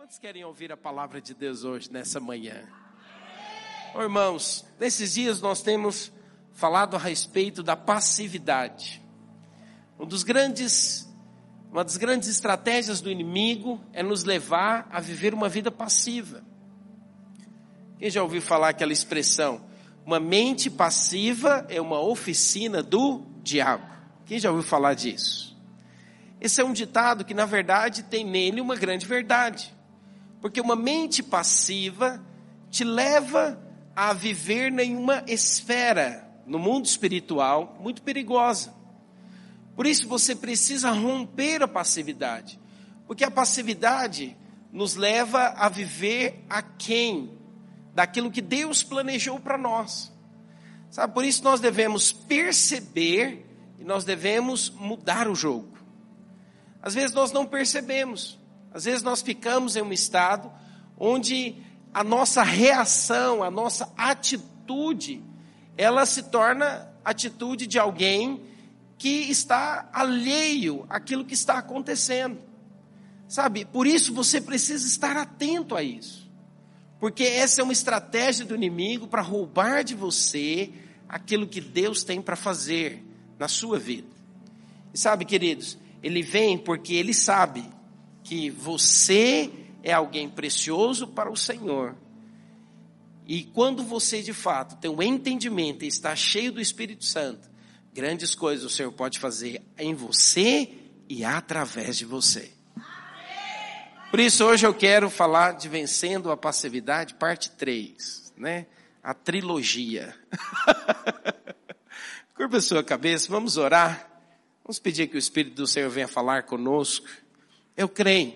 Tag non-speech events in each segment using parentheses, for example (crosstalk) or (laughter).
Quantos querem ouvir a palavra de Deus hoje, nessa manhã? Oh, irmãos, nesses dias nós temos falado a respeito da passividade. Um dos grandes, uma das grandes estratégias do inimigo é nos levar a viver uma vida passiva. Quem já ouviu falar aquela expressão? Uma mente passiva é uma oficina do diabo. Quem já ouviu falar disso? Esse é um ditado que, na verdade, tem nele uma grande verdade. Porque uma mente passiva te leva a viver em uma esfera no mundo espiritual muito perigosa. Por isso você precisa romper a passividade. Porque a passividade nos leva a viver aquém daquilo que Deus planejou para nós. Sabe, por isso nós devemos perceber e nós devemos mudar o jogo. Às vezes nós não percebemos. Às vezes nós ficamos em um estado onde a nossa reação, a nossa atitude, ela se torna atitude de alguém que está alheio àquilo que está acontecendo. Sabe? Por isso você precisa estar atento a isso. Porque essa é uma estratégia do inimigo para roubar de você aquilo que Deus tem para fazer na sua vida. E sabe, queridos, ele vem porque ele sabe que você é alguém precioso para o Senhor. E quando você de fato tem um entendimento e está cheio do Espírito Santo, grandes coisas o Senhor pode fazer em você e através de você. Por isso hoje eu quero falar de vencendo a passividade, parte 3, né? A trilogia. (laughs) Curva a sua cabeça, vamos orar. Vamos pedir que o Espírito do Senhor venha falar conosco. Eu creio.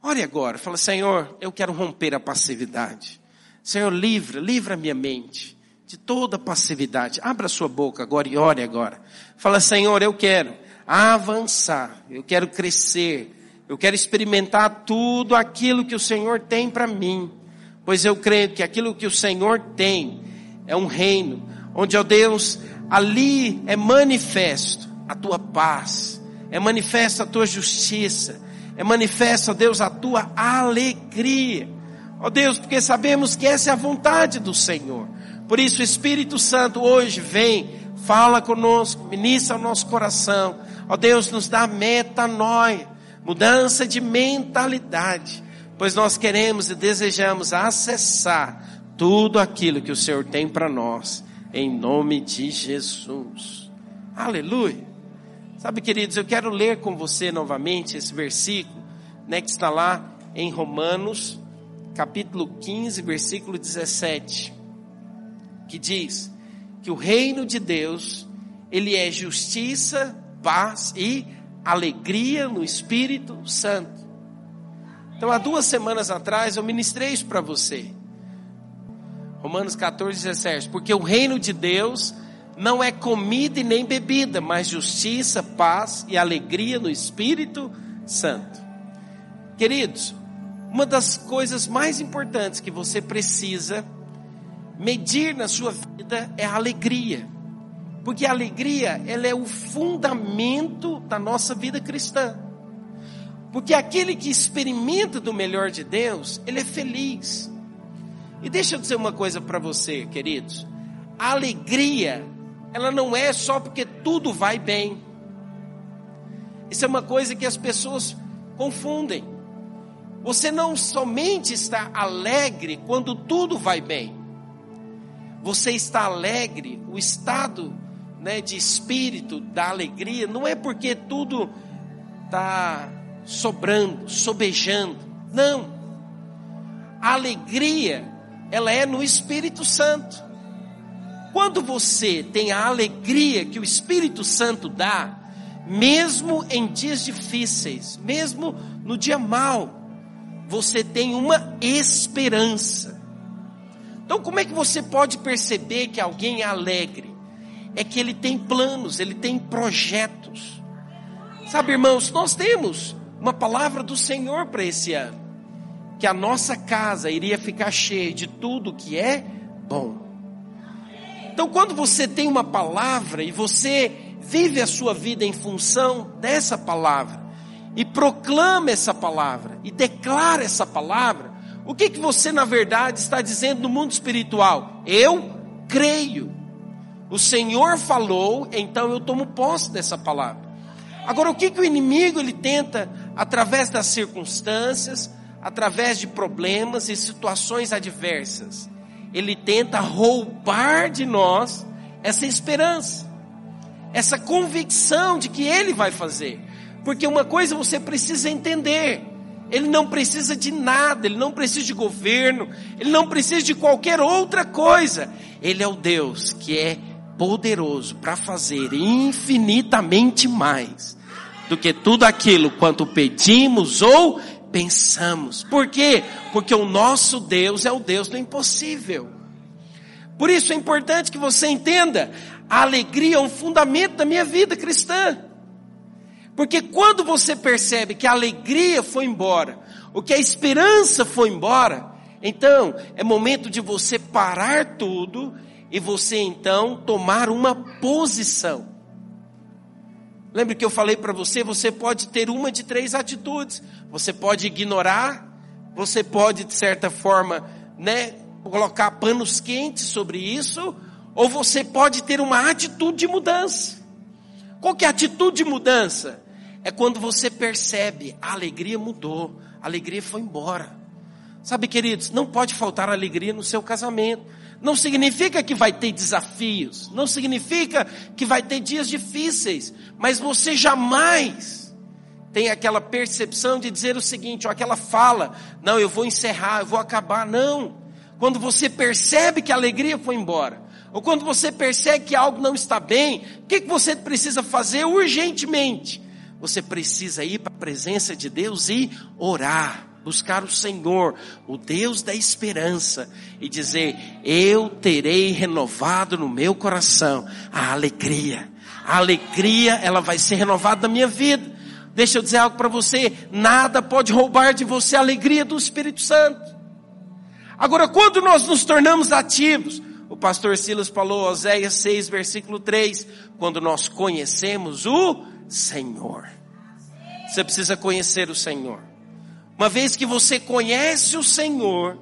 Ore agora, fala, Senhor, eu quero romper a passividade. Senhor, livra, livra minha mente de toda passividade. Abra sua boca agora e ore agora. Fala, Senhor, eu quero avançar, eu quero crescer, eu quero experimentar tudo aquilo que o Senhor tem para mim. Pois eu creio que aquilo que o Senhor tem é um reino onde, ó Deus, ali é manifesto a tua paz, é manifesta a tua justiça, é manifesta, Deus, a tua alegria. Ó Deus, porque sabemos que essa é a vontade do Senhor. Por isso, Espírito Santo hoje vem, fala conosco, ministra o nosso coração. Ó Deus, nos dá metanoia, mudança de mentalidade, pois nós queremos e desejamos acessar tudo aquilo que o Senhor tem para nós, em nome de Jesus. Aleluia. Sabe, queridos, eu quero ler com você novamente esse versículo, né, que está lá em Romanos, capítulo 15, versículo 17, que diz que o reino de Deus, ele é justiça, paz e alegria no Espírito Santo. Então, há duas semanas atrás eu ministrei isso para você. Romanos 14, 17. Porque o reino de Deus não é comida e nem bebida, mas justiça, paz e alegria no Espírito Santo. Queridos, uma das coisas mais importantes que você precisa medir na sua vida é a alegria. Porque a alegria, ela é o fundamento da nossa vida cristã. Porque aquele que experimenta do melhor de Deus, ele é feliz. E deixa eu dizer uma coisa para você, queridos. A alegria ela não é só porque tudo vai bem. Isso é uma coisa que as pessoas confundem. Você não somente está alegre quando tudo vai bem. Você está alegre, o estado né, de espírito da alegria não é porque tudo está sobrando, sobejando. Não. A alegria, ela é no Espírito Santo. Quando você tem a alegria que o Espírito Santo dá, mesmo em dias difíceis, mesmo no dia mau, você tem uma esperança. Então, como é que você pode perceber que alguém é alegre? É que ele tem planos, ele tem projetos. Sabe, irmãos, nós temos uma palavra do Senhor para esse ano, que a nossa casa iria ficar cheia de tudo que é bom. Então, quando você tem uma palavra e você vive a sua vida em função dessa palavra, e proclama essa palavra e declara essa palavra, o que que você na verdade está dizendo no mundo espiritual? Eu creio. O Senhor falou, então eu tomo posse dessa palavra. Agora o que que o inimigo ele tenta através das circunstâncias, através de problemas e situações adversas? Ele tenta roubar de nós essa esperança, essa convicção de que ele vai fazer. Porque uma coisa você precisa entender: ele não precisa de nada, ele não precisa de governo, ele não precisa de qualquer outra coisa. Ele é o Deus que é poderoso para fazer infinitamente mais do que tudo aquilo quanto pedimos ou pensamos. Por quê? Porque o nosso Deus é o Deus do impossível. Por isso é importante que você entenda, a alegria é um fundamento da minha vida cristã. Porque quando você percebe que a alegria foi embora, o que a esperança foi embora, então é momento de você parar tudo e você então tomar uma posição. Lembre que eu falei para você, você pode ter uma de três atitudes. Você pode ignorar, você pode de certa forma, né, colocar panos quentes sobre isso, ou você pode ter uma atitude de mudança. Qual que é a atitude de mudança? é quando você percebe, a alegria mudou, a alegria foi embora. Sabe, queridos, não pode faltar alegria no seu casamento. Não significa que vai ter desafios, não significa que vai ter dias difíceis, mas você jamais tem aquela percepção de dizer o seguinte, ou aquela fala, não, eu vou encerrar, eu vou acabar, não. Quando você percebe que a alegria foi embora, ou quando você percebe que algo não está bem, o que, que você precisa fazer urgentemente? Você precisa ir para a presença de Deus e orar, buscar o Senhor, o Deus da esperança, e dizer: Eu terei renovado no meu coração a alegria. A alegria, ela vai ser renovada na minha vida. Deixa eu dizer algo para você: nada pode roubar de você a alegria do Espírito Santo. Agora, quando nós nos tornamos ativos, o pastor Silas falou, Oséias 6, versículo 3, quando nós conhecemos o Senhor. Você precisa conhecer o Senhor. Uma vez que você conhece o Senhor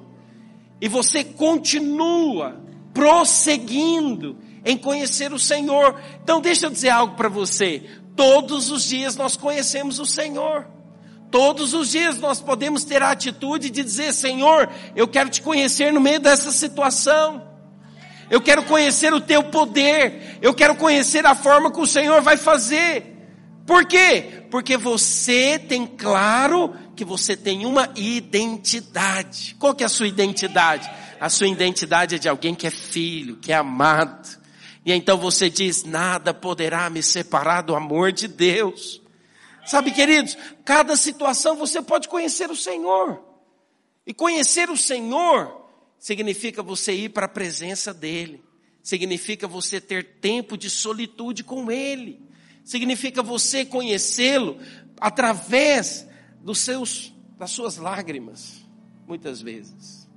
e você continua prosseguindo em conhecer o Senhor, então deixa eu dizer algo para você. Todos os dias nós conhecemos o Senhor. Todos os dias nós podemos ter a atitude de dizer: Senhor, eu quero te conhecer no meio dessa situação. Eu quero conhecer o teu poder. Eu quero conhecer a forma que o Senhor vai fazer. Por quê? Porque você tem claro que você tem uma identidade. Qual que é a sua identidade? A sua identidade é de alguém que é filho, que é amado. E então você diz: nada poderá me separar do amor de Deus. Sabe, queridos, cada situação você pode conhecer o Senhor. E conhecer o Senhor significa você ir para a presença dEle. Significa você ter tempo de solitude com Ele significa você conhecê-lo através dos seus, das suas lágrimas, muitas vezes.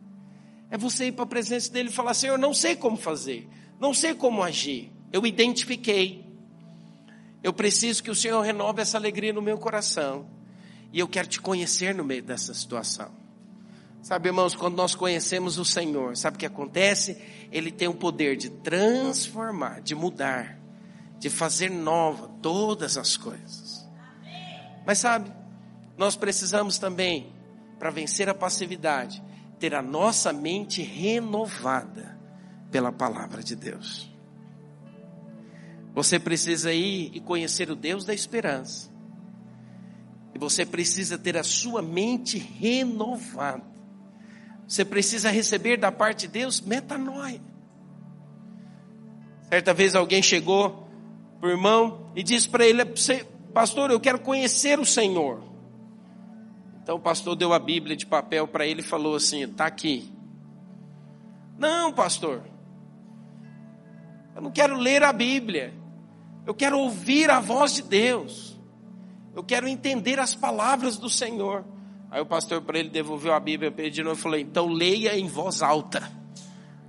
É você ir para a presença dele e falar: Senhor, não sei como fazer, não sei como agir. Eu identifiquei. Eu preciso que o Senhor renove essa alegria no meu coração. E eu quero te conhecer no meio dessa situação. Sabe, irmãos, quando nós conhecemos o Senhor, sabe o que acontece? Ele tem o poder de transformar, de mudar de fazer nova todas as coisas. Mas sabe, nós precisamos também, para vencer a passividade, ter a nossa mente renovada pela palavra de Deus. Você precisa ir e conhecer o Deus da esperança. E você precisa ter a sua mente renovada. Você precisa receber da parte de Deus metanoia. Certa vez alguém chegou para o irmão e disse para ele: Pastor, eu quero conhecer o Senhor. Então o pastor deu a Bíblia de papel para ele e falou assim: Está aqui. Não, pastor, eu não quero ler a Bíblia, eu quero ouvir a voz de Deus, eu quero entender as palavras do Senhor. Aí o pastor para ele devolveu a Bíblia de novo e falou: Então leia em voz alta,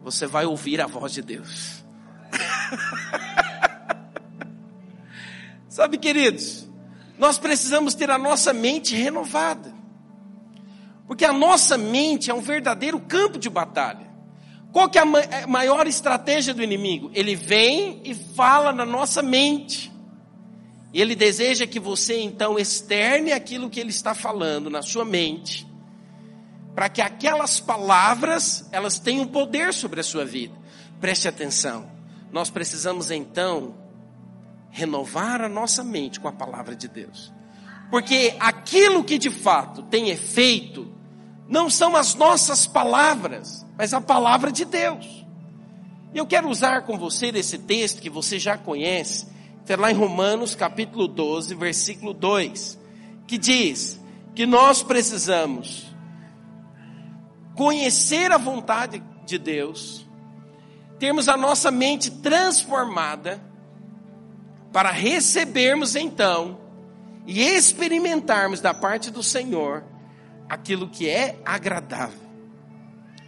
você vai ouvir a voz de Deus. (laughs) Sabe, queridos, nós precisamos ter a nossa mente renovada. Porque a nossa mente é um verdadeiro campo de batalha. Qual que é a é, maior estratégia do inimigo? Ele vem e fala na nossa mente. E ele deseja que você então externe aquilo que ele está falando na sua mente, para que aquelas palavras, elas tenham poder sobre a sua vida. Preste atenção. Nós precisamos então renovar a nossa mente com a palavra de Deus. Porque aquilo que de fato tem efeito não são as nossas palavras, mas a palavra de Deus. E eu quero usar com você esse texto que você já conhece, está lá em Romanos capítulo 12, versículo 2, que diz que nós precisamos conhecer a vontade de Deus, termos a nossa mente transformada, para recebermos então e experimentarmos da parte do Senhor aquilo que é agradável.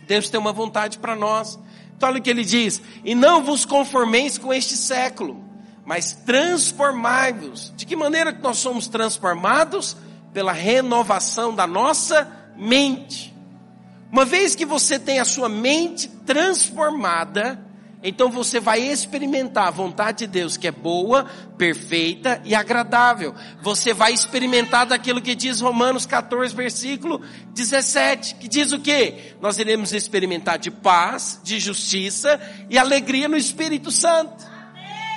Deus tem uma vontade para nós. Então olha o que ele diz: "E não vos conformeis com este século, mas transformai-vos". De que maneira que nós somos transformados? Pela renovação da nossa mente. Uma vez que você tem a sua mente transformada, então você vai experimentar a vontade de Deus que é boa, perfeita e agradável. Você vai experimentar daquilo que diz Romanos 14, versículo 17, que diz o quê? Nós iremos experimentar de paz, de justiça e alegria no Espírito Santo.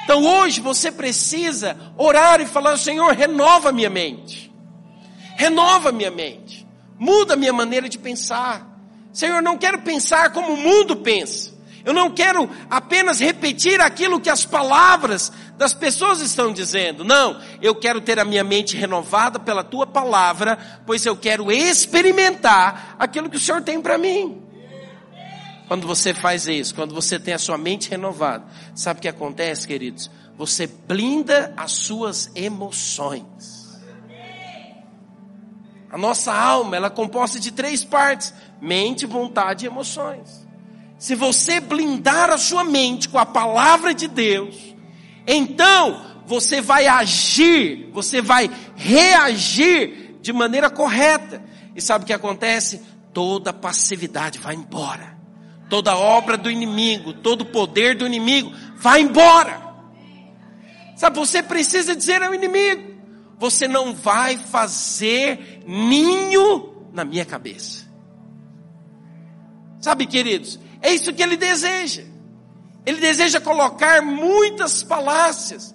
Então hoje você precisa orar e falar, Senhor, renova minha mente. Renova minha mente. Muda minha maneira de pensar. Senhor, não quero pensar como o mundo pensa. Eu não quero apenas repetir aquilo que as palavras das pessoas estão dizendo. Não, eu quero ter a minha mente renovada pela tua palavra, pois eu quero experimentar aquilo que o Senhor tem para mim. Quando você faz isso, quando você tem a sua mente renovada, sabe o que acontece, queridos? Você blinda as suas emoções. A nossa alma, ela é composta de três partes: mente, vontade e emoções. Se você blindar a sua mente com a palavra de Deus, então você vai agir, você vai reagir de maneira correta. E sabe o que acontece? Toda passividade vai embora. Toda obra do inimigo, todo poder do inimigo vai embora. Sabe, você precisa dizer ao inimigo: você não vai fazer ninho na minha cabeça. Sabe, queridos, é isso que ele deseja. Ele deseja colocar muitas falácias,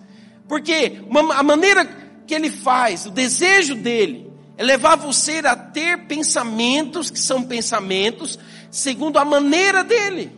porque uma, a maneira que ele faz, o desejo dele, é levar você a ter pensamentos que são pensamentos segundo a maneira dele.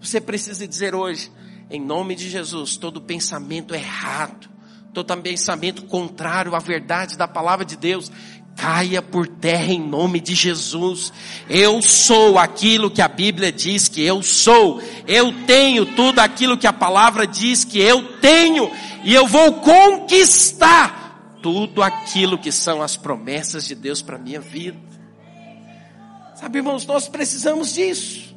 Você precisa dizer hoje, em nome de Jesus, todo pensamento errado, todo pensamento contrário à verdade da palavra de Deus, caia por terra em nome de Jesus. Eu sou aquilo que a Bíblia diz que eu sou. Eu tenho tudo aquilo que a palavra diz que eu tenho. E eu vou conquistar tudo aquilo que são as promessas de Deus para minha vida. Sabe, irmãos, nós precisamos disso.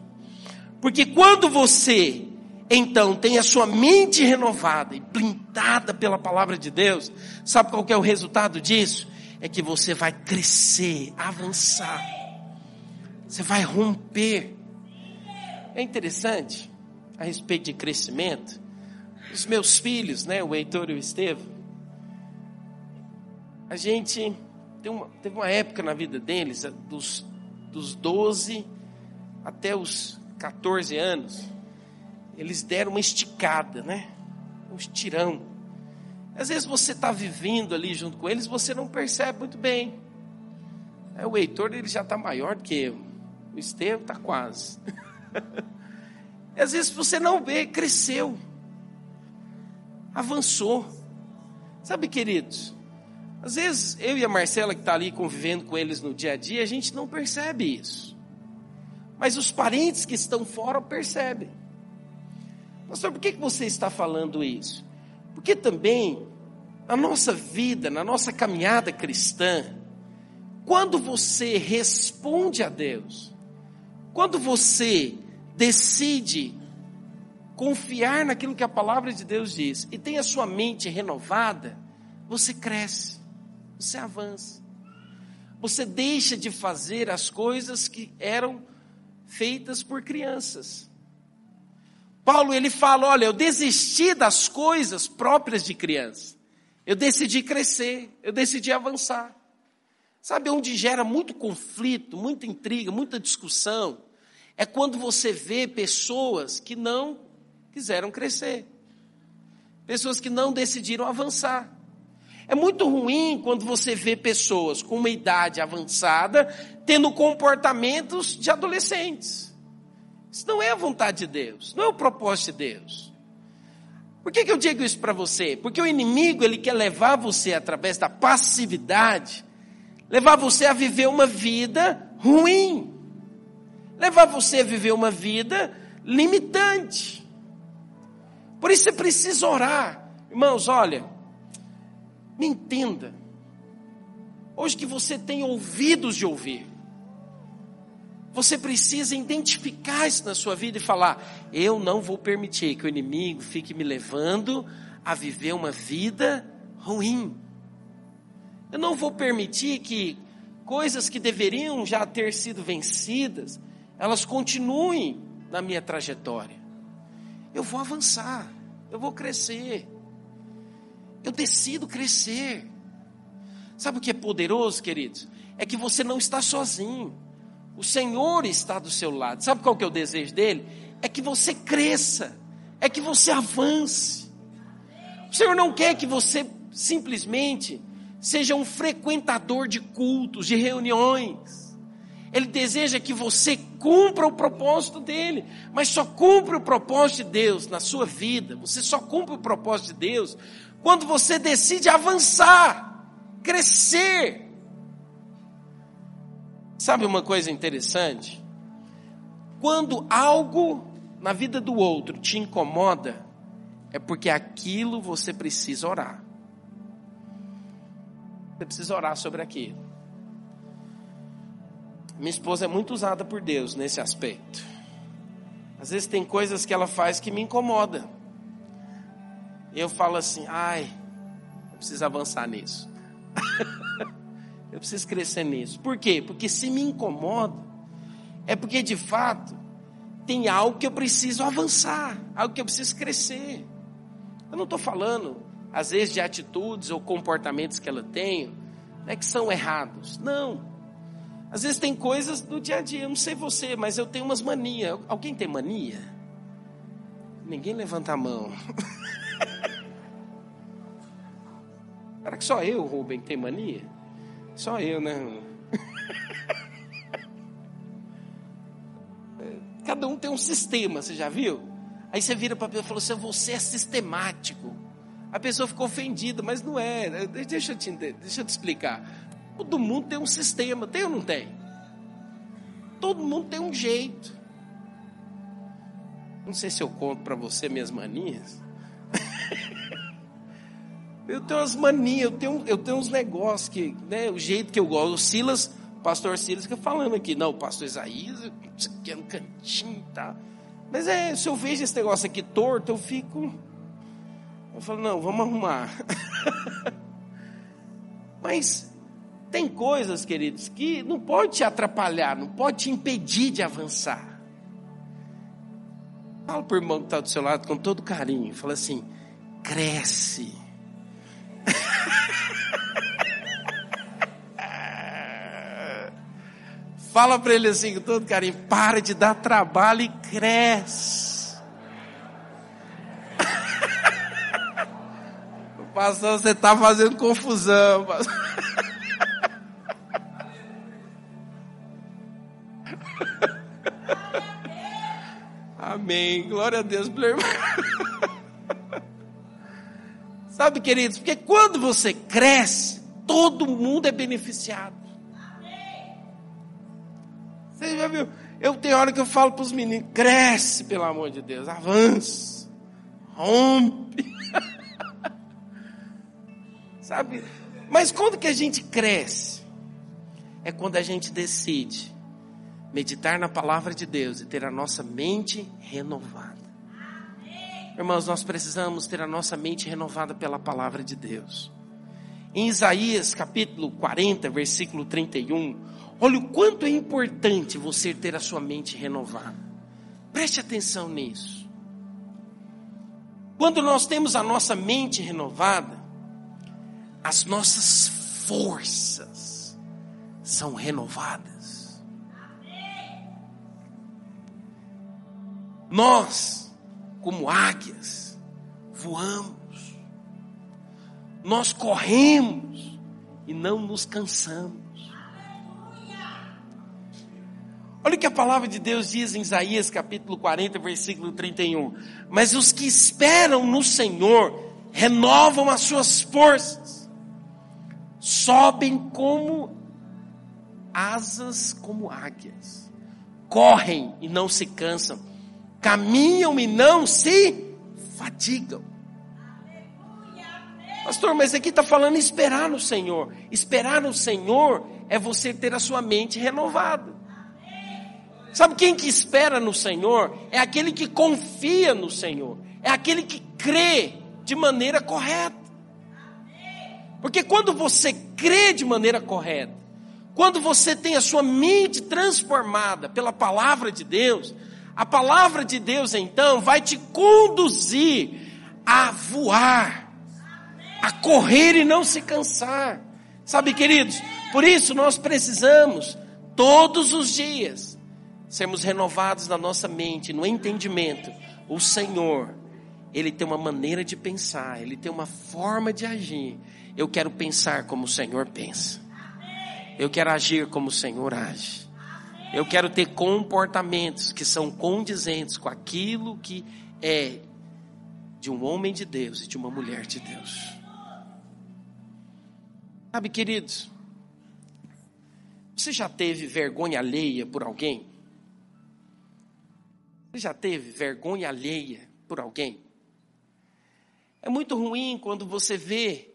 Porque quando você então tem a sua mente renovada e blindada pela palavra de Deus, sabe qual é o resultado disso? É que você vai crescer, avançar. Você vai romper. É interessante a respeito de crescimento. Os meus filhos, né, o Heitor e o Estevam, a gente uma, teve uma época na vida deles, dos, dos 12 até os 14 anos, eles deram uma esticada, né? Um estirão às vezes você está vivendo ali junto com eles, você não percebe muito bem. É, o Heitor ele já está maior do que eu. O Estevam está quase. (laughs) às vezes você não vê, cresceu. Avançou. Sabe, queridos? Às vezes eu e a Marcela que está ali convivendo com eles no dia a dia, a gente não percebe isso. Mas os parentes que estão fora percebem. Pastor, por que, que você está falando isso? Porque também, na nossa vida, na nossa caminhada cristã, quando você responde a Deus, quando você decide confiar naquilo que a palavra de Deus diz e tem a sua mente renovada, você cresce. você avança. Você deixa de fazer as coisas que eram feitas por crianças. Paulo ele fala, olha, eu desisti das coisas próprias de criança. Eu decidi crescer, eu decidi avançar. Sabe onde gera muito conflito, muita intriga, muita discussão? É quando você vê pessoas que não quiseram crescer. Pessoas que não decidiram avançar. É muito ruim quando você vê pessoas com uma idade avançada tendo comportamentos de adolescentes. Isso não é a vontade de Deus, não é o propósito de Deus. Por que, que eu digo isso para você? Porque o inimigo ele quer levar você através da passividade, levar você a viver uma vida ruim, levar você a viver uma vida limitante. Por isso você precisa orar. Irmãos, olha, me entenda. Hoje que você tem ouvidos de ouvir, você precisa identificar isso na sua vida e falar: eu não vou permitir que o inimigo fique me levando a viver uma vida ruim. Eu não vou permitir que coisas que deveriam já ter sido vencidas, elas continuem na minha trajetória eu vou avançar, eu vou crescer. Eu decido crescer. Sabe o que é poderoso, queridos? É que você não está sozinho. O Senhor está do seu lado. Sabe qual que é o desejo dele? É que você cresça, é que você avance. O Senhor não quer que você simplesmente seja um frequentador de cultos, de reuniões. Ele deseja que você cumpra o propósito dele, mas só cumpre o propósito de Deus na sua vida. Você só cumpre o propósito de Deus quando você decide avançar, crescer. Sabe uma coisa interessante? Quando algo na vida do outro te incomoda, é porque aquilo você precisa orar. Você precisa orar sobre aquilo. Minha esposa é muito usada por Deus nesse aspecto. Às vezes tem coisas que ela faz que me incomoda. Eu falo assim, ai, eu preciso avançar nisso. (laughs) eu preciso crescer nisso. Por quê? Porque se me incomoda, é porque de fato tem algo que eu preciso avançar, algo que eu preciso crescer. Eu não estou falando, às vezes, de atitudes ou comportamentos que ela tem, né, que são errados. Não. Às vezes tem coisas do dia a dia, eu não sei você, mas eu tenho umas manias. Alguém tem mania? Ninguém levanta a mão. (laughs) Será que só eu, Rubem, tem mania? Só eu, né? (laughs) Cada um tem um sistema, você já viu? Aí você vira para a pessoa e fala assim: você é sistemático. A pessoa ficou ofendida, mas não é. Deixa eu te, deixa eu te explicar. Todo mundo tem um sistema, tem ou não tem? Todo mundo tem um jeito. Não sei se eu conto para você minhas manias. Eu tenho umas manias, eu tenho, eu tenho uns negócios que, né, o jeito que eu gosto. O Silas, o pastor Silas fica falando aqui, não, o pastor Isaías, isso aqui é no cantinho tá. Mas é, se eu vejo esse negócio aqui torto, eu fico. Eu falo, não, vamos arrumar. (laughs) Mas tem coisas, queridos, que não pode te atrapalhar, não pode te impedir de avançar. Fala para o irmão que está do seu lado com todo carinho. Fala assim: cresce. Fala para ele assim com todo carinho: para de dar trabalho e cresce. (laughs) Pastor, você está fazendo confusão. (laughs) Amém. Glória a Deus. (laughs) Sabe, queridos, porque quando você cresce, todo mundo é beneficiado. Você já viu? Eu tenho hora que eu falo para os meninos: cresce, pelo amor de Deus, avança, rompe. (laughs) Sabe? Mas quando que a gente cresce? É quando a gente decide meditar na palavra de Deus e ter a nossa mente renovada. Irmãos, nós precisamos ter a nossa mente renovada pela palavra de Deus. Em Isaías capítulo 40, versículo 31, olha o quanto é importante você ter a sua mente renovada. Preste atenção nisso. Quando nós temos a nossa mente renovada, as nossas forças são renovadas. Nós, como águias, voamos nós corremos e não nos cansamos. Olha o que a palavra de Deus diz em Isaías capítulo 40, versículo 31. Mas os que esperam no Senhor renovam as suas forças, sobem como asas como águias, correm e não se cansam, caminham e não se fatigam. Pastor, mas aqui está falando esperar no Senhor. Esperar no Senhor é você ter a sua mente renovada. Sabe quem que espera no Senhor? É aquele que confia no Senhor. É aquele que crê de maneira correta. Porque quando você crê de maneira correta, quando você tem a sua mente transformada pela palavra de Deus, a palavra de Deus então vai te conduzir a voar a correr e não se cansar. Sabe, queridos, por isso nós precisamos, todos os dias, sermos renovados na nossa mente, no entendimento. O Senhor, Ele tem uma maneira de pensar, Ele tem uma forma de agir. Eu quero pensar como o Senhor pensa. Eu quero agir como o Senhor age. Eu quero ter comportamentos que são condizentes com aquilo que é de um homem de Deus e de uma mulher de Deus. Sabe, queridos, você já teve vergonha alheia por alguém? Você já teve vergonha alheia por alguém? É muito ruim quando você vê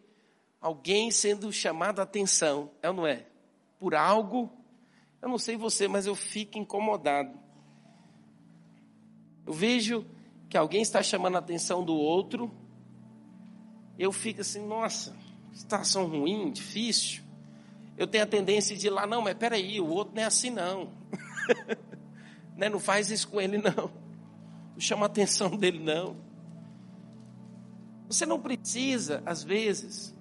alguém sendo chamado a atenção, é ou não é? Por algo, eu não sei você, mas eu fico incomodado. Eu vejo que alguém está chamando a atenção do outro, eu fico assim, nossa, situação ruim, difícil, eu tenho a tendência de ir lá, não, mas peraí, o outro não é assim não. (laughs) né? Não faz isso com ele não. Não chama a atenção dele não. Você não precisa, às vezes,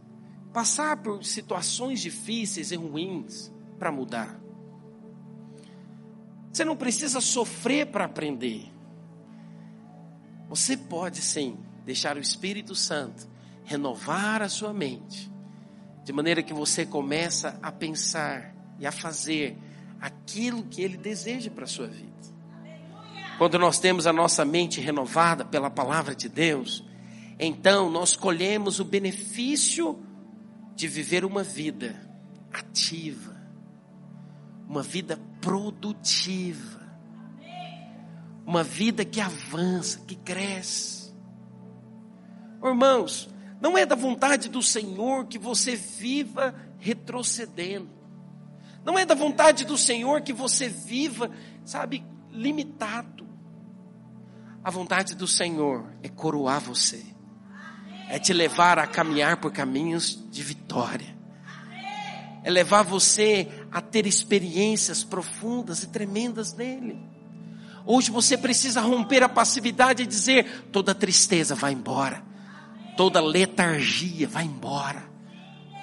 passar por situações difíceis e ruins para mudar. Você não precisa sofrer para aprender. Você pode sim deixar o Espírito Santo renovar a sua mente, de maneira que você começa a pensar e a fazer aquilo que Ele deseja para a sua vida. Quando nós temos a nossa mente renovada pela palavra de Deus, então nós colhemos o benefício de viver uma vida ativa, uma vida produtiva, uma vida que avança, que cresce. Irmãos, não é da vontade do Senhor que você viva retrocedendo. Não é da vontade do Senhor que você viva, sabe, limitado. A vontade do Senhor é coroar você, é te levar a caminhar por caminhos de vitória, é levar você a ter experiências profundas e tremendas nele. Hoje você precisa romper a passividade e dizer: toda tristeza vai embora. Toda letargia vai embora,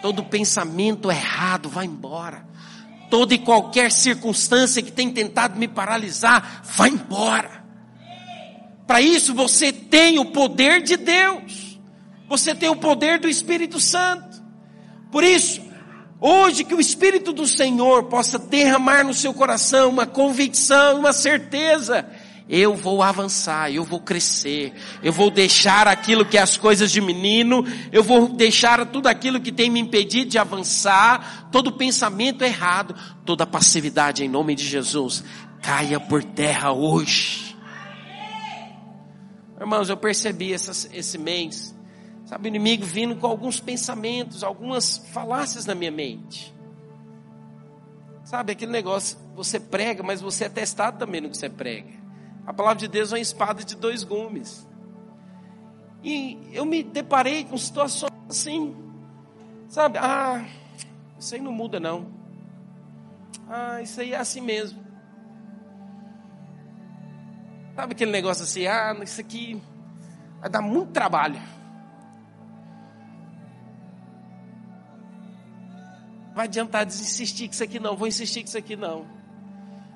todo pensamento errado vai embora, toda e qualquer circunstância que tem tentado me paralisar vai embora. Para isso você tem o poder de Deus, você tem o poder do Espírito Santo. Por isso, Hoje que o Espírito do Senhor possa derramar no seu coração uma convicção, uma certeza eu vou avançar, eu vou crescer, eu vou deixar aquilo que é as coisas de menino, eu vou deixar tudo aquilo que tem me impedido de avançar, todo pensamento errado, toda passividade em nome de Jesus, caia por terra hoje. Irmãos, eu percebi essa, esse mês, sabe, o inimigo vindo com alguns pensamentos, algumas falácias na minha mente. Sabe, aquele negócio, você prega, mas você é testado também no que você prega. A palavra de Deus é uma espada de dois gumes. E eu me deparei com situações assim. Sabe? Ah, isso aí não muda não. Ah, isso aí é assim mesmo. Sabe aquele negócio assim, ah, isso aqui vai dar muito trabalho. Vai adiantar insistir com isso aqui não, vou insistir com isso aqui não.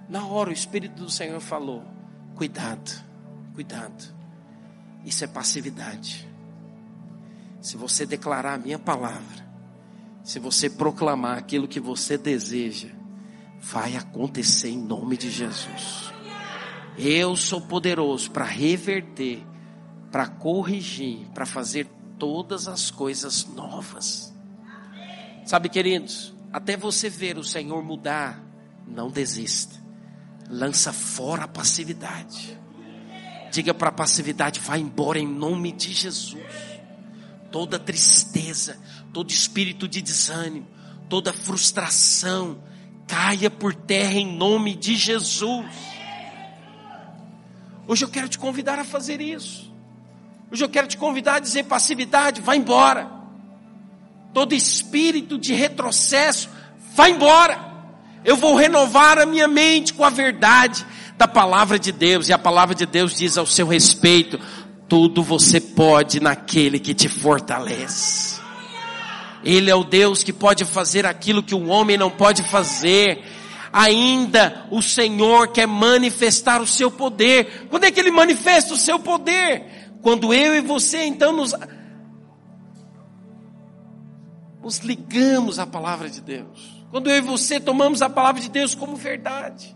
Na hora o Espírito do Senhor falou: cuidado, cuidado. Isso é passividade. Se você declarar a minha palavra, se você proclamar aquilo que você deseja, vai acontecer em nome de Jesus. Eu sou poderoso para reverter, para corrigir, para fazer todas as coisas novas. Sabe, queridos, até você ver o Senhor mudar, não desista. Lança fora a passividade. Diga para a passividade: vai embora em nome de Jesus. Toda tristeza, todo espírito de desânimo, toda frustração, caia por terra em nome de Jesus. Hoje eu quero te convidar a fazer isso. Hoje eu quero te convidar a dizer passividade, vai embora. Todo espírito de retrocesso, vai embora. Eu vou renovar a minha mente com a verdade da palavra de Deus. E a palavra de Deus diz ao seu respeito: tudo você pode naquele que te fortalece. Ele é o Deus que pode fazer aquilo que o homem não pode fazer. Ainda o Senhor quer manifestar o seu poder. Quando é que ele manifesta o seu poder? Quando eu e você então nos, nos ligamos à palavra de Deus. Quando eu e você tomamos a palavra de Deus como verdade.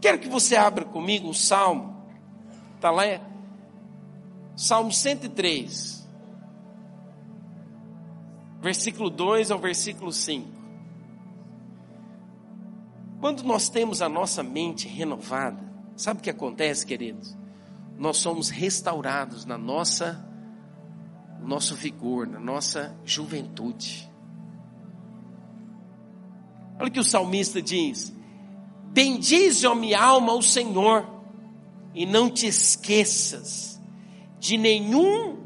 Quero que você abra comigo um salmo. Está lá, é Salmo 103, versículo 2 ao versículo 5. Quando nós temos a nossa mente renovada, sabe o que acontece, queridos? Nós somos restaurados na nossa no nosso vigor, na nossa juventude. Olha o que o salmista diz: Bendize, ó minha alma, o Senhor, e não te esqueças de nenhum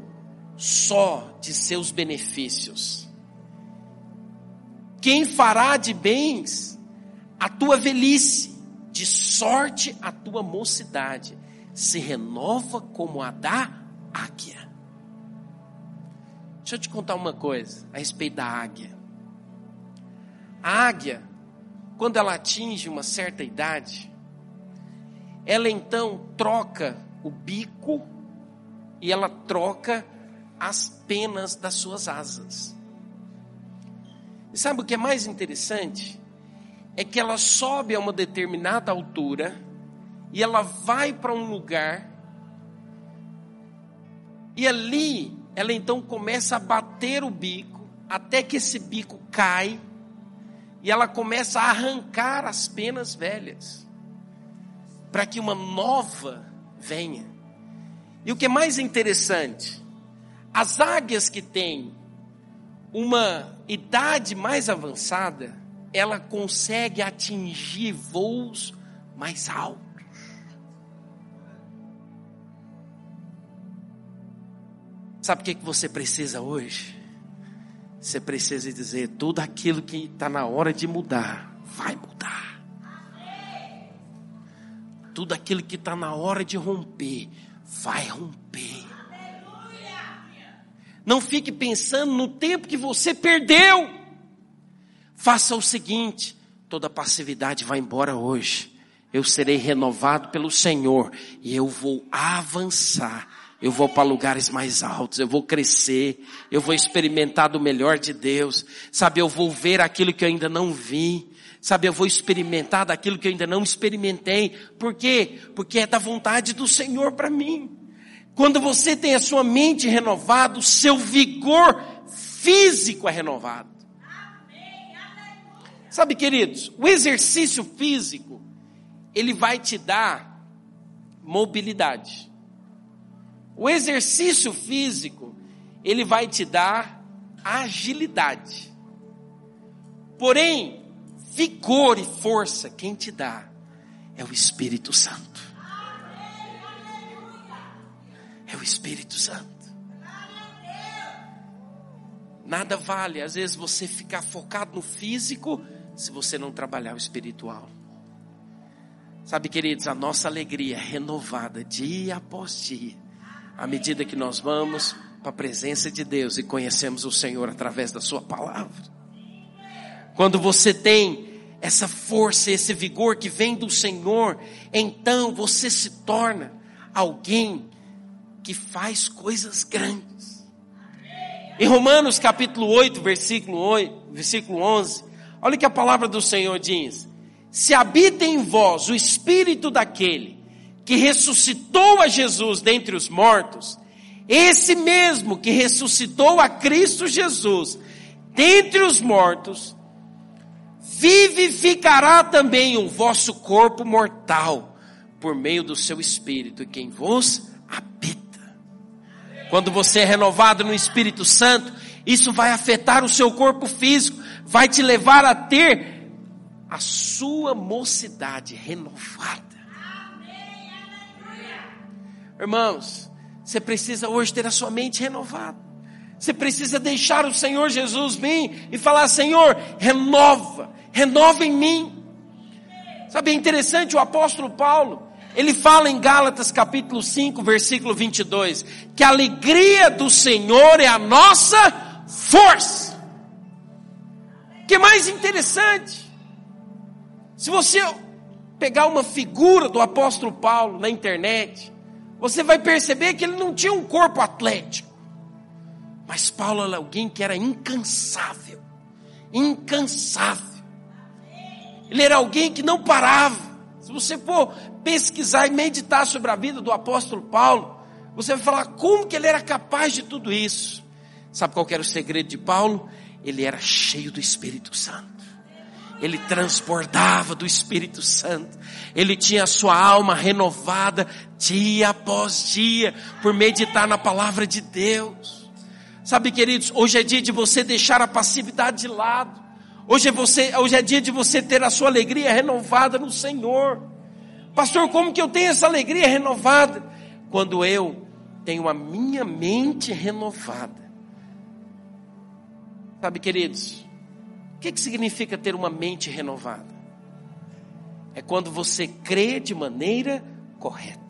só de seus benefícios. Quem fará de bens a tua velhice, de sorte a tua mocidade, se renova como a da águia. Deixa eu te contar uma coisa a respeito da águia. A águia, quando ela atinge uma certa idade, ela então troca o bico e ela troca as penas das suas asas. E sabe o que é mais interessante? É que ela sobe a uma determinada altura e ela vai para um lugar e ali ela então começa a bater o bico até que esse bico cai e ela começa a arrancar as penas velhas para que uma nova venha. E o que é mais interessante, as águias que têm uma idade mais avançada, ela consegue atingir voos mais altos. Sabe o que, que você precisa hoje? Você precisa dizer: tudo aquilo que está na hora de mudar, vai mudar. Tudo aquilo que está na hora de romper, vai romper. Não fique pensando no tempo que você perdeu. Faça o seguinte: toda passividade vai embora hoje. Eu serei renovado pelo Senhor e eu vou avançar. Eu vou para lugares mais altos, eu vou crescer, eu vou experimentar do melhor de Deus. Sabe, eu vou ver aquilo que eu ainda não vi. Sabe, eu vou experimentar daquilo que eu ainda não experimentei. Por quê? Porque é da vontade do Senhor para mim. Quando você tem a sua mente renovada, o seu vigor físico é renovado. Sabe, queridos, o exercício físico, ele vai te dar mobilidade. O exercício físico, ele vai te dar agilidade. Porém, vigor e força, quem te dá é o Espírito Santo. É o Espírito Santo. Nada vale, às vezes, você ficar focado no físico se você não trabalhar o espiritual. Sabe, queridos, a nossa alegria é renovada dia após dia, à medida que nós vamos para a presença de Deus e conhecemos o Senhor através da Sua palavra. Quando você tem essa força, esse vigor que vem do Senhor, então você se torna alguém que faz coisas grandes. Em Romanos capítulo 8, versículo 8, versículo 11, olha que a palavra do Senhor diz: Se habita em vós o espírito daquele que ressuscitou a Jesus dentre os mortos, esse mesmo que ressuscitou a Cristo Jesus dentre os mortos, vivificará também o vosso corpo mortal por meio do seu espírito, quem vos habita. Quando você é renovado no Espírito Santo, isso vai afetar o seu corpo físico, vai te levar a ter a sua mocidade renovada. Irmãos, você precisa hoje ter a sua mente renovada. Você precisa deixar o Senhor Jesus vir e falar: Senhor, renova, renova em mim. Sabe, é interessante o apóstolo Paulo, ele fala em Gálatas capítulo 5, versículo 22, que a alegria do Senhor é a nossa força. Que mais interessante, se você pegar uma figura do apóstolo Paulo na internet, você vai perceber que ele não tinha um corpo atlético. Mas Paulo era alguém que era incansável. Incansável. Ele era alguém que não parava. Se você for pesquisar e meditar sobre a vida do apóstolo Paulo, você vai falar como que ele era capaz de tudo isso. Sabe qual era o segredo de Paulo? Ele era cheio do Espírito Santo. Ele transbordava do Espírito Santo. Ele tinha a sua alma renovada dia após dia por meditar na palavra de Deus. Sabe, queridos, hoje é dia de você deixar a passividade de lado. Hoje é, você, hoje é dia de você ter a sua alegria renovada no Senhor. Pastor, como que eu tenho essa alegria renovada? Quando eu tenho a minha mente renovada. Sabe, queridos, que, que significa ter uma mente renovada? É quando você crê de maneira correta.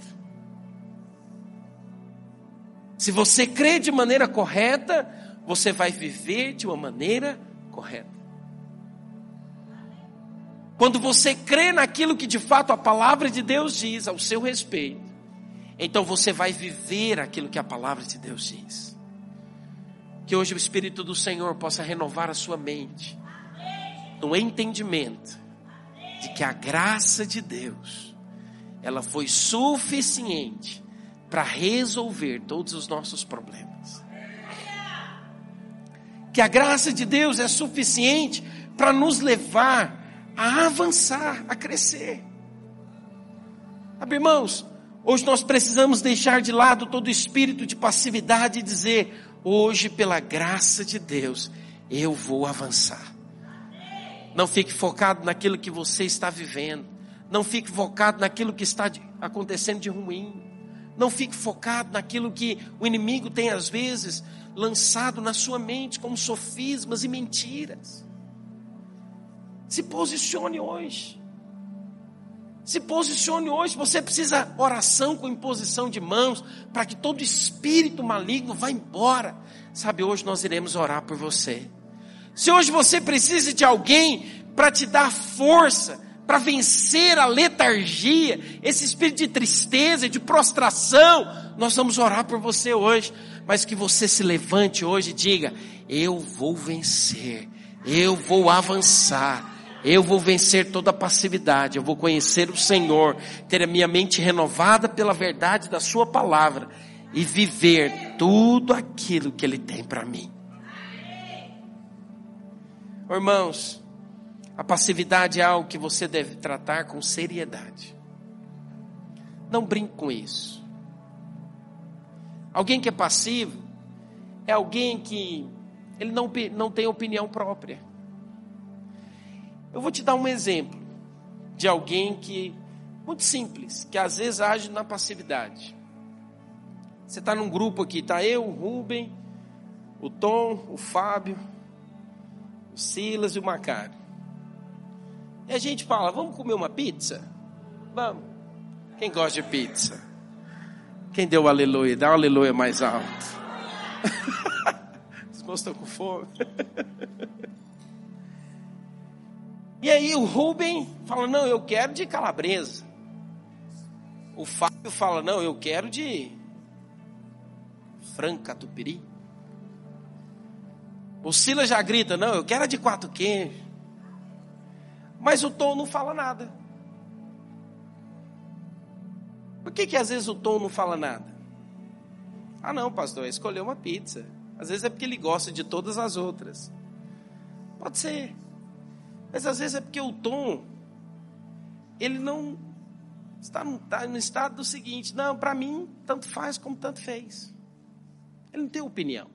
Se você crê de maneira correta, você vai viver de uma maneira correta. Quando você crê naquilo que de fato a palavra de Deus diz ao seu respeito, então você vai viver aquilo que a palavra de Deus diz. Que hoje o Espírito do Senhor possa renovar a sua mente, no entendimento de que a graça de Deus, ela foi suficiente para resolver todos os nossos problemas. Que a graça de Deus é suficiente para nos levar a avançar, a crescer. Sabe, irmãos, hoje nós precisamos deixar de lado todo espírito de passividade e dizer: hoje, pela graça de Deus, eu vou avançar. Não fique focado naquilo que você está vivendo. Não fique focado naquilo que está acontecendo de ruim. Não fique focado naquilo que o inimigo tem às vezes lançado na sua mente como sofismas e mentiras. Se posicione hoje. Se posicione hoje. Você precisa oração com imposição de mãos para que todo espírito maligno vá embora. Sabe, hoje nós iremos orar por você. Se hoje você precisa de alguém para te dar força, para vencer a letargia, esse espírito de tristeza, de prostração, nós vamos orar por você hoje. Mas que você se levante hoje e diga: Eu vou vencer, eu vou avançar eu vou vencer toda passividade, eu vou conhecer o Senhor, ter a minha mente renovada pela verdade da Sua palavra e viver tudo aquilo que Ele tem para mim. Irmãos, a passividade é algo que você deve tratar com seriedade. Não brinque com isso. Alguém que é passivo é alguém que ele não, não tem opinião própria. Eu vou te dar um exemplo de alguém que, muito simples, que às vezes age na passividade. Você está num grupo aqui, está eu, o Rubem, O Tom, o Fábio, o Silas e o Macário. E a gente fala, vamos comer uma pizza? Vamos. Quem gosta de pizza? Quem deu aleluia? Dá aleluia mais alto. (laughs) Os moços estão com fome. E aí o Rubem fala, não, eu quero de calabresa. O Fábio fala, não, eu quero de franca tupiri. O Silas já grita, não, eu quero de quatro queijos. Mas o Tom não fala nada. Por que que às vezes o Tom não fala nada? Ah não, pastor, escolheu uma pizza. Às vezes é porque ele gosta de todas as outras. Pode ser. Mas às vezes é porque o Tom, ele não está no, está no estado do seguinte, não, para mim, tanto faz como tanto fez. Ele não tem opinião.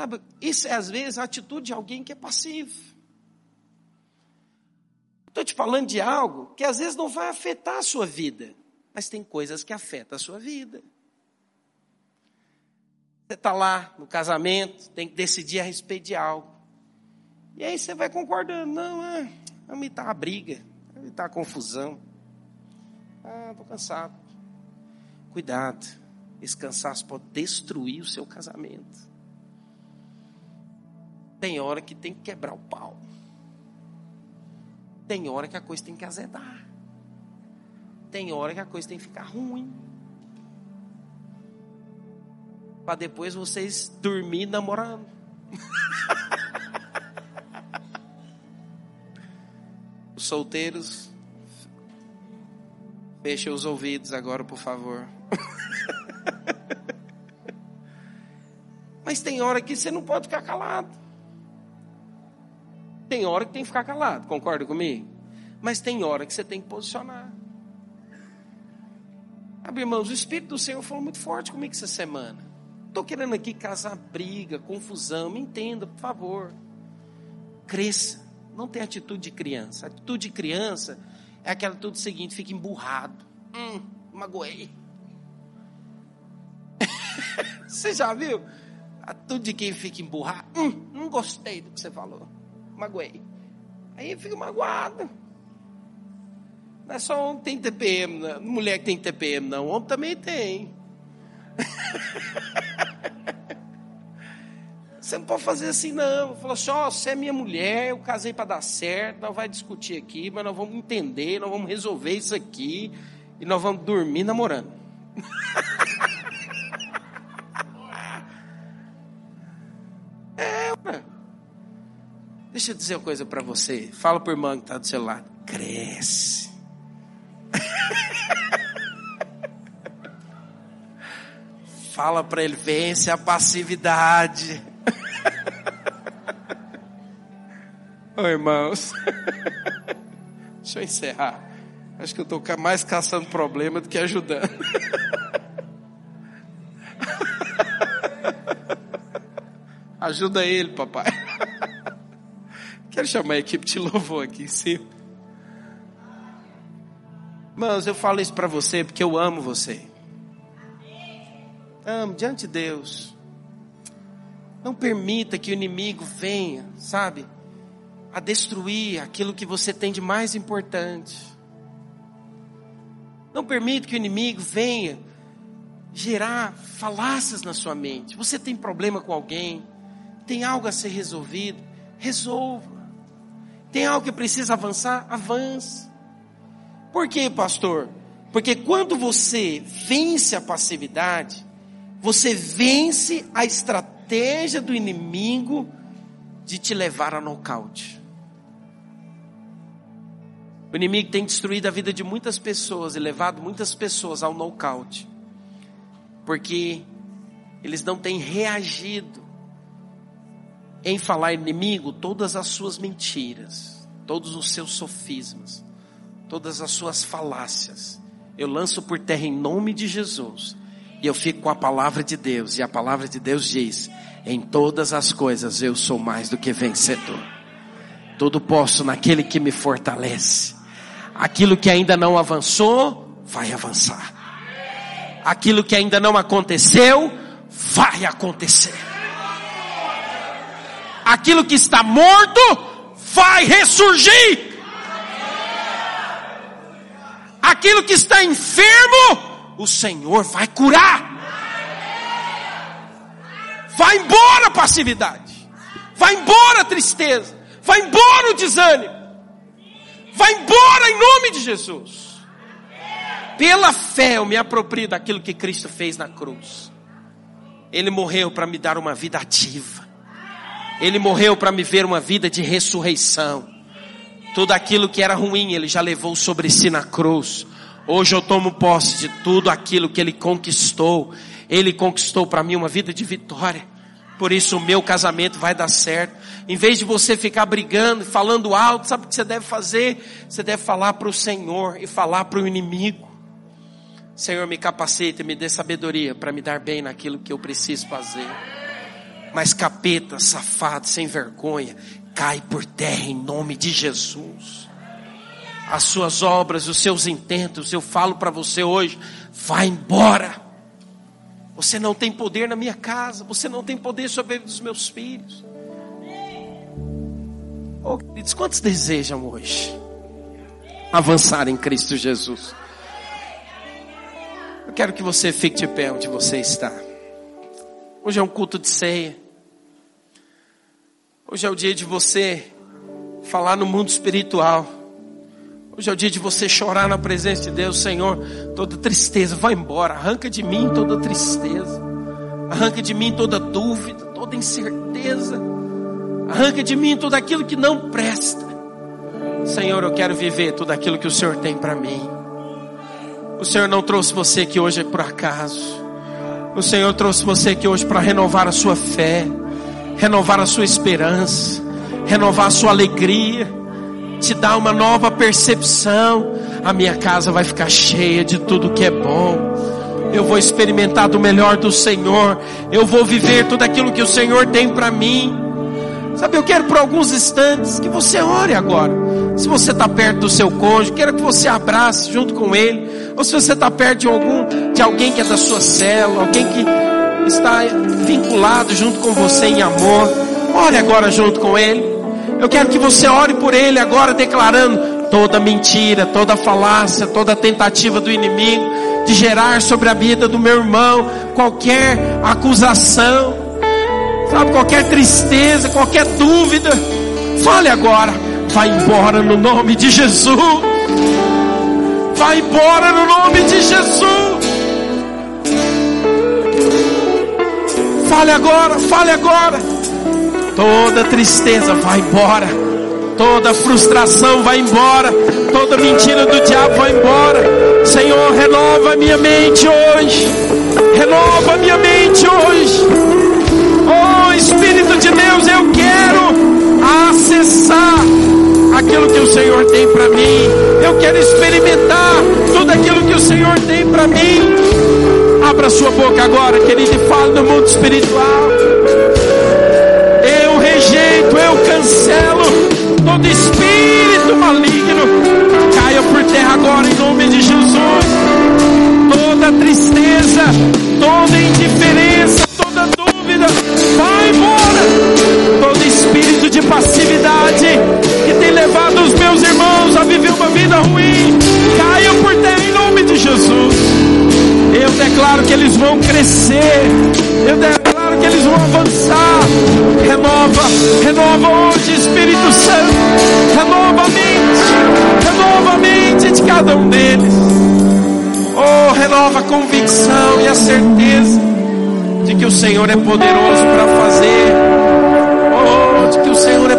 Sabe, isso é às vezes a atitude de alguém que é passivo. Estou te falando de algo que às vezes não vai afetar a sua vida, mas tem coisas que afetam a sua vida. Você está lá no casamento, tem que decidir a respeito de algo. E aí você vai concordando, não, é, vai me a briga, vai me a confusão. Ah, estou cansado. Cuidado, esse cansaço pode destruir o seu casamento. Tem hora que tem que quebrar o pau. Tem hora que a coisa tem que azedar. Tem hora que a coisa tem que ficar ruim. Para depois vocês dormir namorando. (laughs) Os solteiros, fechem os ouvidos agora, por favor. (laughs) Mas tem hora que você não pode ficar calado. Tem hora que tem que ficar calado, concorda comigo? Mas tem hora que você tem que posicionar. Sabe, irmãos, o Espírito do Senhor falou muito forte comigo essa semana. Estou querendo aqui casar briga, confusão. Me entenda, por favor. Cresça não tem atitude de criança. atitude de criança é aquela atitude seguinte: fica emburrado. Hum, magoei. (laughs) você já viu? A atitude de quem fica emburrado. Hum, não gostei do que você falou. Magoei. Aí fica magoado. Não é só homem que tem TPM, não. mulher que tem TPM, não. Homem também tem. (laughs) Você não pode fazer assim, não. Falou assim: ó, você é minha mulher, eu casei para dar certo, nós vamos discutir aqui, mas nós vamos entender, nós vamos resolver isso aqui e nós vamos dormir namorando. (laughs) Deixa eu dizer uma coisa para você. Fala pro irmão que está do seu lado. Cresce. (laughs) Fala para ele, vence a passividade. (laughs) Ô irmãos, (laughs) deixa eu encerrar. Acho que eu estou mais caçando problema do que ajudando. Ajuda ele, papai. Quero chamar a equipe de louvor aqui em cima. Irmãos, eu falo isso para você porque eu amo você. Amo diante de Deus. Não permita que o inimigo venha, sabe, a destruir aquilo que você tem de mais importante. Não permita que o inimigo venha gerar falácias na sua mente. Você tem problema com alguém, tem algo a ser resolvido, resolva. Tem algo que precisa avançar, avance. Por quê, pastor? Porque quando você vence a passividade, você vence a estratégia do inimigo de te levar a nocaute. O inimigo tem destruído a vida de muitas pessoas e levado muitas pessoas ao nocaute, porque eles não têm reagido em falar inimigo todas as suas mentiras, todos os seus sofismas, todas as suas falácias. Eu lanço por terra em nome de Jesus e eu fico com a palavra de Deus, e a palavra de Deus diz: em todas as coisas eu sou mais do que vencedor. Tudo posso naquele que me fortalece. Aquilo que ainda não avançou, vai avançar. Aquilo que ainda não aconteceu, vai acontecer. Aquilo que está morto vai ressurgir. Aquilo que está enfermo, o Senhor vai curar. Vai embora a passividade. Vai embora a tristeza. Vai embora o desânimo. Vai embora em nome de Jesus. Pela fé eu me aproprio daquilo que Cristo fez na cruz. Ele morreu para me dar uma vida ativa. Ele morreu para me ver uma vida de ressurreição. Tudo aquilo que era ruim, Ele já levou sobre si na cruz. Hoje eu tomo posse de tudo aquilo que Ele conquistou. Ele conquistou para mim uma vida de vitória. Por isso o meu casamento vai dar certo. Em vez de você ficar brigando, falando alto, sabe o que você deve fazer? Você deve falar para o Senhor e falar para o inimigo. Senhor, me capacite, me dê sabedoria para me dar bem naquilo que eu preciso fazer. Mas capeta, safado, sem vergonha, cai por terra em nome de Jesus. As suas obras, os seus intentos, eu falo para você hoje, vai embora. Você não tem poder na minha casa, você não tem poder sobre a vida dos meus filhos. Oh, queridos, quantos desejam hoje avançar em Cristo Jesus? Eu quero que você fique de pé onde você está. Hoje é um culto de ceia. Hoje é o dia de você falar no mundo espiritual. Hoje é o dia de você chorar na presença de Deus, Senhor. Toda tristeza vai embora. Arranca de mim toda tristeza. Arranca de mim toda dúvida, toda incerteza. Arranca de mim tudo aquilo que não presta. Senhor, eu quero viver tudo aquilo que o Senhor tem para mim. O Senhor não trouxe você aqui hoje por acaso. O Senhor trouxe você aqui hoje para renovar a sua fé, renovar a sua esperança, renovar a sua alegria, te dar uma nova percepção. A minha casa vai ficar cheia de tudo que é bom. Eu vou experimentar do melhor do Senhor. Eu vou viver tudo aquilo que o Senhor tem para mim. Sabe, eu quero por alguns instantes que você ore agora. Se você está perto do seu cônjuge, quero que você abrace junto com ele. Ou se você está perto de algum, de alguém que é da sua célula, alguém que está vinculado junto com você em amor, ore agora junto com ele. Eu quero que você ore por ele agora, declarando toda mentira, toda falácia, toda tentativa do inimigo de gerar sobre a vida do meu irmão qualquer acusação sabe, qualquer tristeza, qualquer dúvida, fale agora, vai embora no nome de Jesus. Vai embora no nome de Jesus. Fale agora, fale agora. Toda tristeza vai embora. Toda frustração vai embora. Toda mentira do diabo vai embora. Senhor, renova minha mente hoje. Renova minha mente hoje. Oh Espírito de Deus, eu quero acessar aquilo que o Senhor tem para mim. Eu quero experimentar tudo aquilo que o Senhor tem para mim. Abra sua boca agora, querido, e fale no mundo espiritual. Eu rejeito, eu cancelo todo espírito maligno. Caia por terra agora em nome de Jesus. Toda tristeza, toda indiferença, toda dúvida, vai embora. Todo espírito de passividade que tem levado os meus irmãos a viver uma vida ruim, caia por terra em nome de Jesus. Eu declaro que eles vão crescer. Eu declaro que eles vão avançar. Renova, renova hoje, Espírito Santo. Renova a mente, renova a mente de cada um deles. Oh, renova a convicção e a certeza de que o Senhor é poderoso para fazer. Oh, de que o Senhor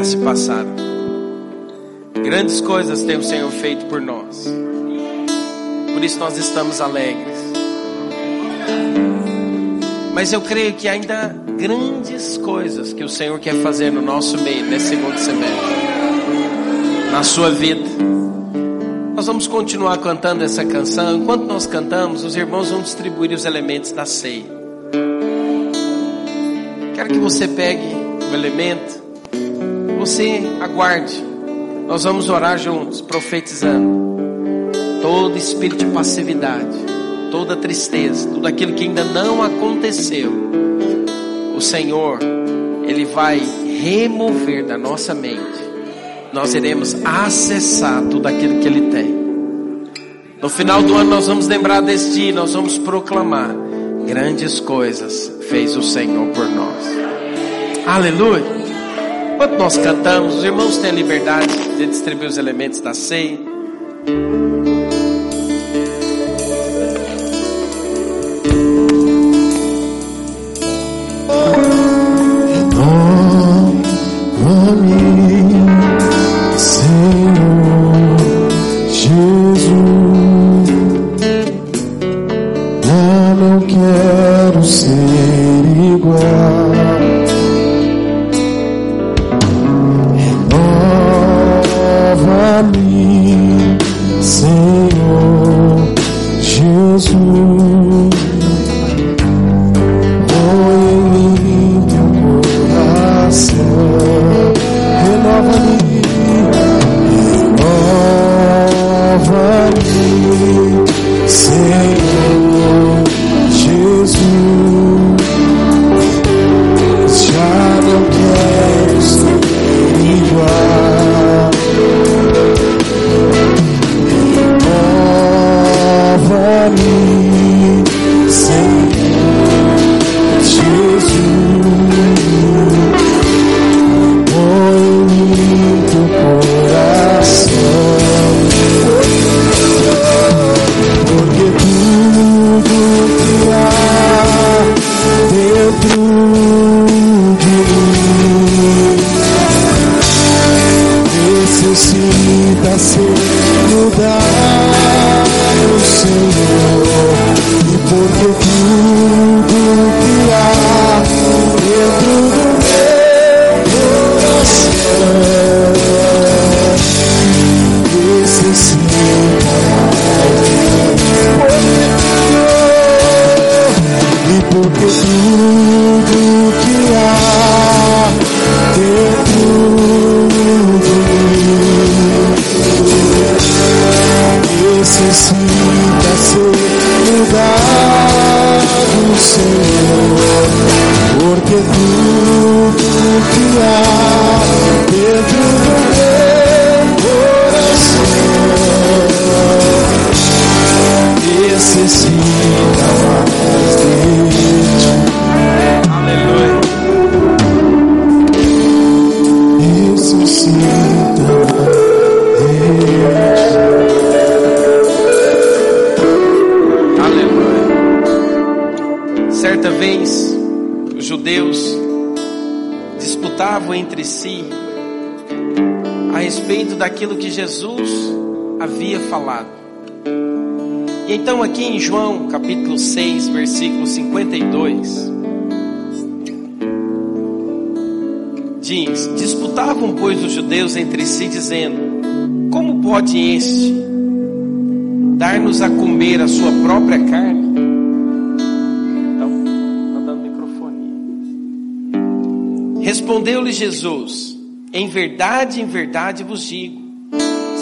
já se passaram. Grandes coisas tem o Senhor feito por nós, por isso nós estamos alegres. Mas eu creio que ainda há grandes coisas que o Senhor quer fazer no nosso meio nesse segundo semestre na sua vida. Nós vamos continuar cantando essa canção. Enquanto nós cantamos, os irmãos vão distribuir os elementos da ceia. Quero que você pegue o elemento, você aguarde. Nós vamos orar juntos, profetizando. Todo espírito de passividade, toda tristeza, tudo aquilo que ainda não aconteceu, o Senhor, Ele vai remover da nossa mente nós iremos acessar tudo aquilo que Ele tem. No final do ano nós vamos lembrar desse dia, nós vamos proclamar grandes coisas fez o Senhor por nós. Aleluia. Enquanto nós cantamos, os irmãos têm a liberdade de distribuir os elementos da ceia. Jesus havia falado. E então, aqui em João capítulo 6, versículo 52, diz: Disputavam, pois, os judeus entre si, dizendo: Como pode este dar-nos a comer a sua própria carne? Então. Respondeu-lhe Jesus: Em verdade, em verdade vos digo: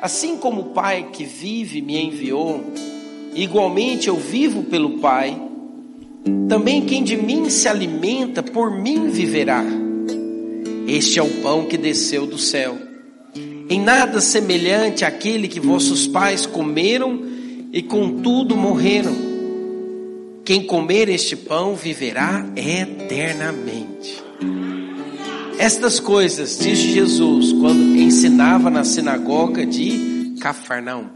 Assim como o Pai que vive me enviou, igualmente eu vivo pelo Pai, também quem de mim se alimenta, por mim viverá. Este é o pão que desceu do céu. Em nada semelhante àquele que vossos pais comeram e contudo morreram. Quem comer este pão viverá eternamente. Estas coisas disse Jesus quando ensinava na sinagoga de Cafarnaum.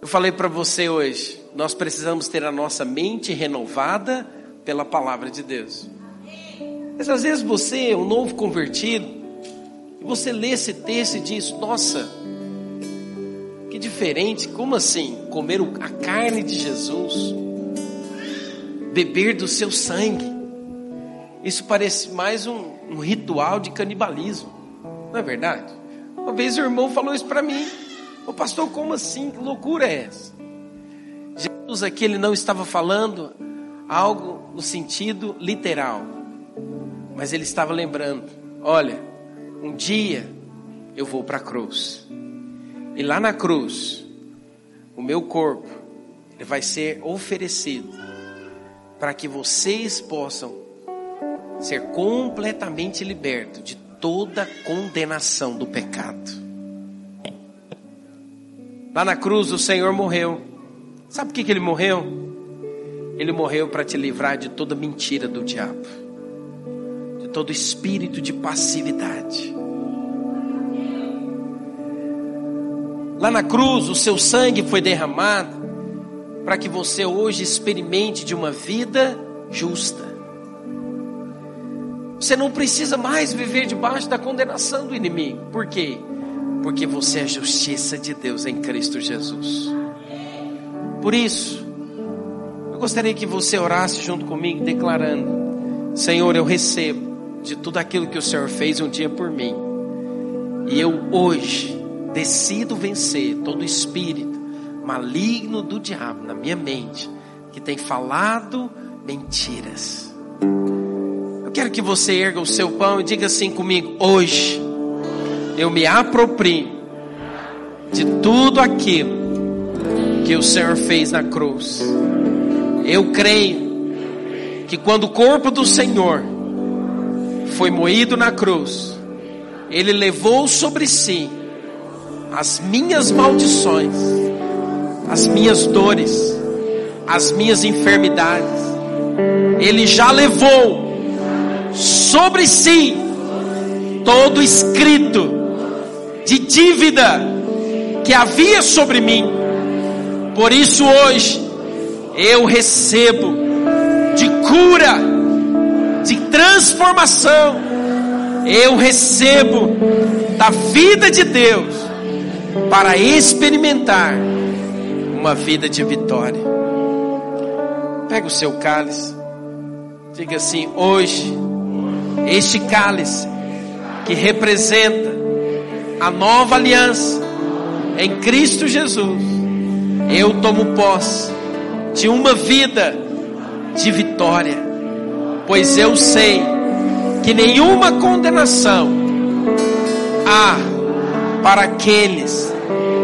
Eu falei para você hoje, nós precisamos ter a nossa mente renovada pela palavra de Deus. Mas às vezes você, um novo convertido, e você lê esse texto e diz: Nossa, que diferente, como assim? Comer a carne de Jesus, beber do seu sangue. Isso parece mais um, um ritual de canibalismo, não é verdade? Uma vez o irmão falou isso para mim. O pastor, como assim? Que loucura é essa? Jesus aqui ele não estava falando algo no sentido literal, mas ele estava lembrando: olha, um dia eu vou para a cruz, e lá na cruz, o meu corpo ele vai ser oferecido para que vocês possam ser completamente libertos de toda condenação do pecado. Lá na cruz o Senhor morreu. Sabe por que, que ele morreu? Ele morreu para te livrar de toda mentira do diabo, de todo espírito de passividade. Lá na cruz o seu sangue foi derramado para que você hoje experimente de uma vida justa. Você não precisa mais viver debaixo da condenação do inimigo. Por quê? Porque você é justiça de Deus em Cristo Jesus. Por isso, eu gostaria que você orasse junto comigo, declarando: Senhor, eu recebo de tudo aquilo que o Senhor fez um dia por mim, e eu hoje decido vencer todo espírito maligno do diabo na minha mente, que tem falado mentiras. Eu quero que você erga o seu pão e diga assim comigo: hoje eu me aproprio de tudo aquilo que o Senhor fez na cruz. Eu creio que quando o corpo do Senhor foi moído na cruz, Ele levou sobre si as minhas maldições, as minhas dores, as minhas enfermidades. Ele já levou sobre si todo escrito de dívida que havia sobre mim. Por isso hoje eu recebo de cura, de transformação. Eu recebo da vida de Deus para experimentar uma vida de vitória. Pega o seu cálice. Diga assim: hoje, este cálice que representa a nova aliança em Cristo Jesus, eu tomo posse de uma vida de vitória, pois eu sei que nenhuma condenação há para aqueles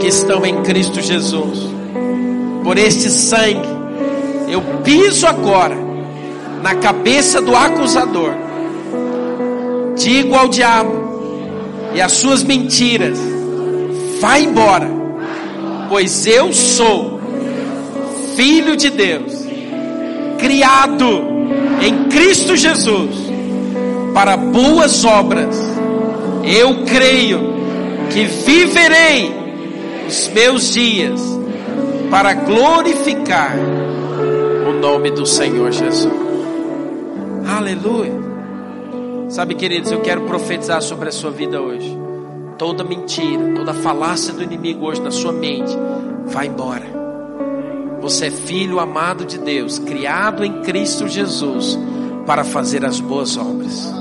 que estão em Cristo Jesus. Por este sangue, eu piso agora na cabeça do acusador. Digo ao diabo e as suas mentiras: vai embora, pois eu sou filho de Deus, criado em Cristo Jesus para boas obras. Eu creio que viverei os meus dias para glorificar o nome do Senhor Jesus. Aleluia. Sabe, queridos, eu quero profetizar sobre a sua vida hoje. Toda mentira, toda falácia do inimigo hoje na sua mente, vai embora. Você é filho amado de Deus, criado em Cristo Jesus para fazer as boas obras.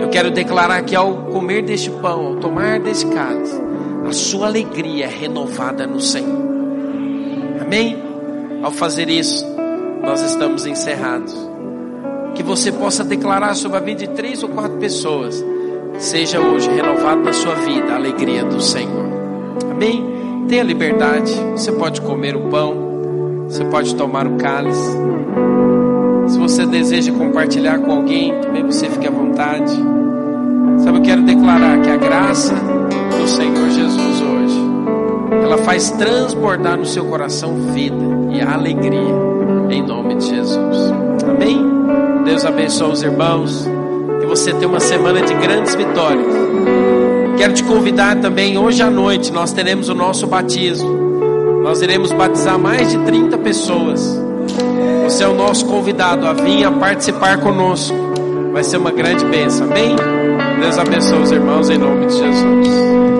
Eu quero declarar que ao comer deste pão, ao tomar desse cálice, a sua alegria é renovada no Senhor. Amém? Ao fazer isso, nós estamos encerrados. Que você possa declarar sobre a vida de três ou quatro pessoas. Seja hoje renovado na sua vida a alegria do Senhor. Amém? Tenha liberdade. Você pode comer o pão. Você pode tomar o cálice. Se você deseja compartilhar com alguém, também você fique à vontade. Sabe, eu quero declarar que a graça do Senhor Jesus hoje, ela faz transbordar no seu coração vida e alegria, em nome de Jesus. Amém? Deus abençoe os irmãos, que você tenha uma semana de grandes vitórias. Quero te convidar também, hoje à noite, nós teremos o nosso batismo. Nós iremos batizar mais de 30 pessoas. Você é o nosso convidado a vir a participar conosco. Vai ser uma grande bênção, amém? Deus abençoe os irmãos em nome de Jesus.